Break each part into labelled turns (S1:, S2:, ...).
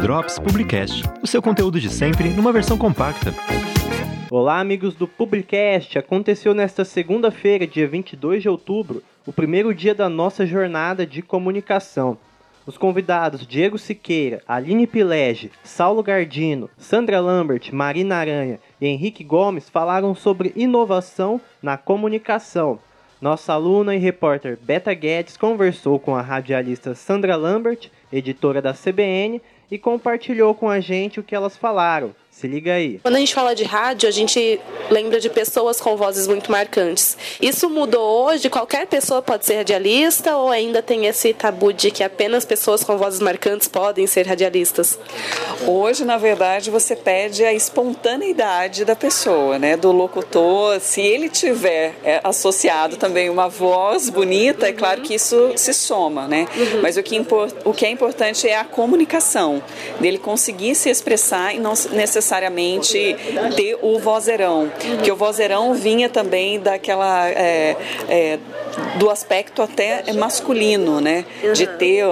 S1: Drops Publicast, o seu conteúdo de sempre numa versão compacta.
S2: Olá, amigos do Publicast! Aconteceu nesta segunda-feira, dia 22 de outubro, o primeiro dia da nossa jornada de comunicação. Os convidados Diego Siqueira, Aline Pilege, Saulo Gardino, Sandra Lambert, Marina Aranha e Henrique Gomes falaram sobre inovação na comunicação. Nossa aluna e repórter Beta Guedes conversou com a radialista Sandra Lambert, editora da CBN, e compartilhou com a gente o que elas falaram. Se liga aí.
S3: Quando a gente fala de rádio, a gente lembra de pessoas com vozes muito marcantes. Isso mudou hoje? Qualquer pessoa pode ser radialista ou ainda tem esse tabu de que apenas pessoas com vozes marcantes podem ser radialistas?
S4: Hoje, na verdade, você pede a espontaneidade da pessoa, né? Do locutor. Se ele tiver é, associado também uma voz bonita, é claro que isso se soma, né? Uhum. Mas o que, o que é importante é a comunicação, dele conseguir se expressar e não necessariamente necessariamente ter o vozeirão, que o vozeirão vinha também daquela é, é, do aspecto até masculino, né, de ter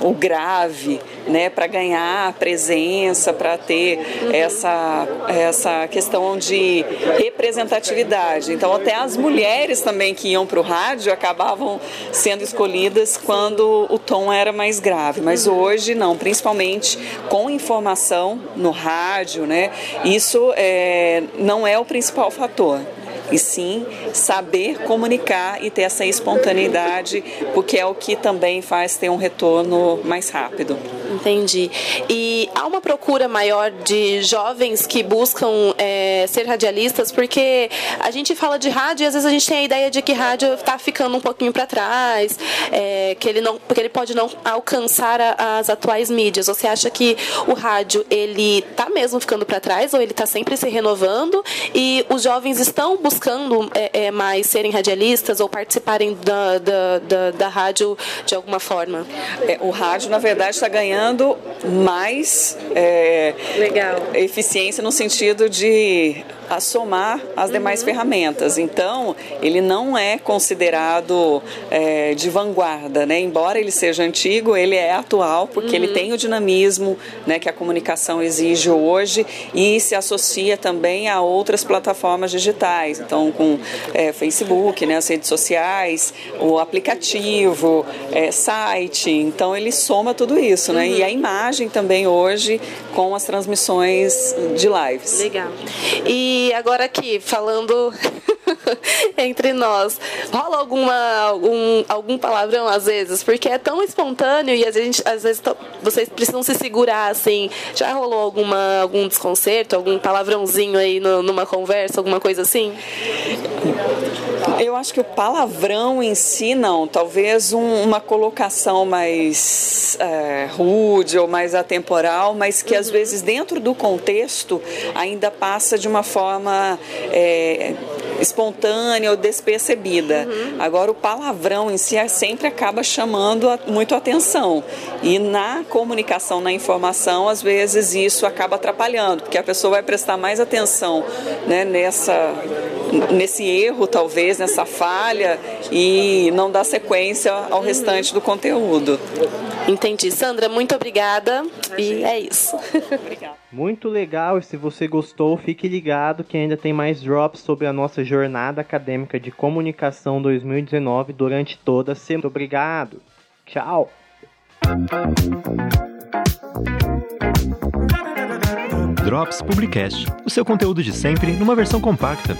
S4: o grave, né, para ganhar presença, para ter essa, essa questão de representatividade. Então, até as mulheres também que iam para o rádio acabavam sendo escolhidas quando o tom era mais grave. Mas hoje, não, principalmente com informação no rádio, né, isso é, não é o principal fator e sim saber comunicar e ter essa espontaneidade, porque é o que também faz ter um retorno mais rápido.
S3: Entendi. E há uma procura maior de jovens que buscam é, ser radialistas, porque a gente fala de rádio e às vezes a gente tem a ideia de que rádio está ficando um pouquinho para trás, é, que ele não, porque ele pode não alcançar a, as atuais mídias. Você acha que o rádio ele está mesmo ficando para trás ou ele está sempre se renovando e os jovens estão buscando é, é, mais serem radialistas ou participarem da, da, da, da rádio de alguma forma?
S4: É, o rádio, na verdade, está ganhando ganhando mais é, eficiência no sentido de a somar as demais uhum. ferramentas. Então, ele não é considerado é, de vanguarda, né? Embora ele seja antigo, ele é atual porque uhum. ele tem o dinamismo né, que a comunicação exige hoje e se associa também a outras plataformas digitais. Então, com é, Facebook, né, as redes sociais, o aplicativo, é, site. Então, ele soma tudo isso, né? Uhum. E a imagem também hoje com as transmissões de lives.
S3: Legal. E e agora aqui, falando entre nós, rola alguma, algum, algum palavrão às vezes? Porque é tão espontâneo e a gente, às vezes vocês precisam se segurar assim. Já rolou alguma, algum desconcerto, algum palavrãozinho aí no, numa conversa, alguma coisa assim?
S4: Eu acho que o palavrão em si não, talvez um, uma colocação mais é, rude ou mais atemporal, mas que uhum. às vezes dentro do contexto ainda passa de uma forma forma é, espontânea ou despercebida. Uhum. Agora, o palavrão em si é, sempre acaba chamando muito atenção. E na comunicação, na informação, às vezes isso acaba atrapalhando, porque a pessoa vai prestar mais atenção né, nessa, nesse erro, talvez, nessa falha, e não dar sequência ao restante do conteúdo.
S3: Entendi. Sandra, muito obrigada. E é isso.
S2: Obrigada. Muito legal. E se você gostou, fique ligado que ainda tem mais drops sobre a nossa jornada acadêmica de comunicação 2019 durante toda a semana. Muito obrigado. Tchau.
S1: Drops Publicast, o seu conteúdo de sempre numa versão compacta.